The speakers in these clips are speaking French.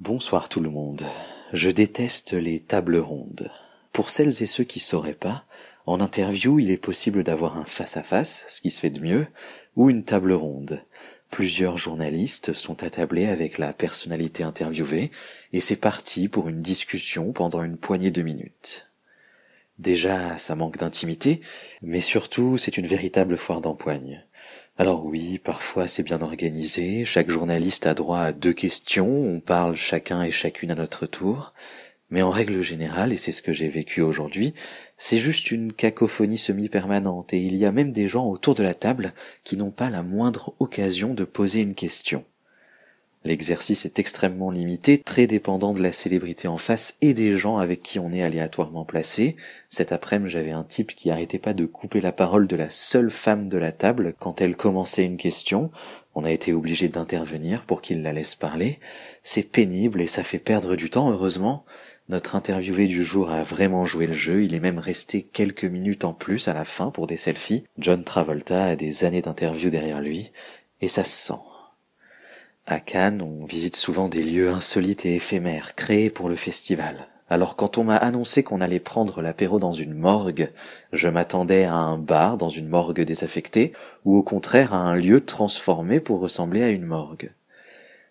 Bonsoir tout le monde. Je déteste les tables rondes. Pour celles et ceux qui sauraient pas, en interview, il est possible d'avoir un face-à-face, ce qui se fait de mieux, ou une table ronde. Plusieurs journalistes sont attablés avec la personnalité interviewée, et c'est parti pour une discussion pendant une poignée de minutes. Déjà, ça manque d'intimité, mais surtout, c'est une véritable foire d'empoigne. Alors oui, parfois c'est bien organisé, chaque journaliste a droit à deux questions, on parle chacun et chacune à notre tour, mais en règle générale, et c'est ce que j'ai vécu aujourd'hui, c'est juste une cacophonie semi-permanente, et il y a même des gens autour de la table qui n'ont pas la moindre occasion de poser une question. L'exercice est extrêmement limité, très dépendant de la célébrité en face et des gens avec qui on est aléatoirement placé. Cet après-midi, j'avais un type qui arrêtait pas de couper la parole de la seule femme de la table quand elle commençait une question. On a été obligé d'intervenir pour qu'il la laisse parler. C'est pénible et ça fait perdre du temps, heureusement. Notre interviewé du jour a vraiment joué le jeu, il est même resté quelques minutes en plus à la fin pour des selfies. John Travolta a des années d'interview derrière lui, et ça se sent. À Cannes, on visite souvent des lieux insolites et éphémères, créés pour le festival. Alors quand on m'a annoncé qu'on allait prendre l'apéro dans une morgue, je m'attendais à un bar dans une morgue désaffectée, ou au contraire à un lieu transformé pour ressembler à une morgue.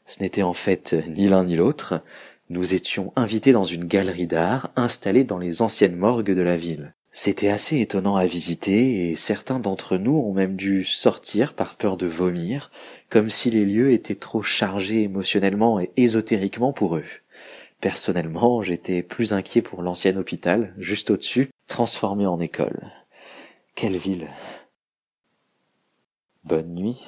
Ce n'était en fait ni l'un ni l'autre, nous étions invités dans une galerie d'art installée dans les anciennes morgues de la ville. C'était assez étonnant à visiter et certains d'entre nous ont même dû sortir par peur de vomir, comme si les lieux étaient trop chargés émotionnellement et ésotériquement pour eux. Personnellement, j'étais plus inquiet pour l'ancien hôpital, juste au-dessus, transformé en école. Quelle ville. Bonne nuit.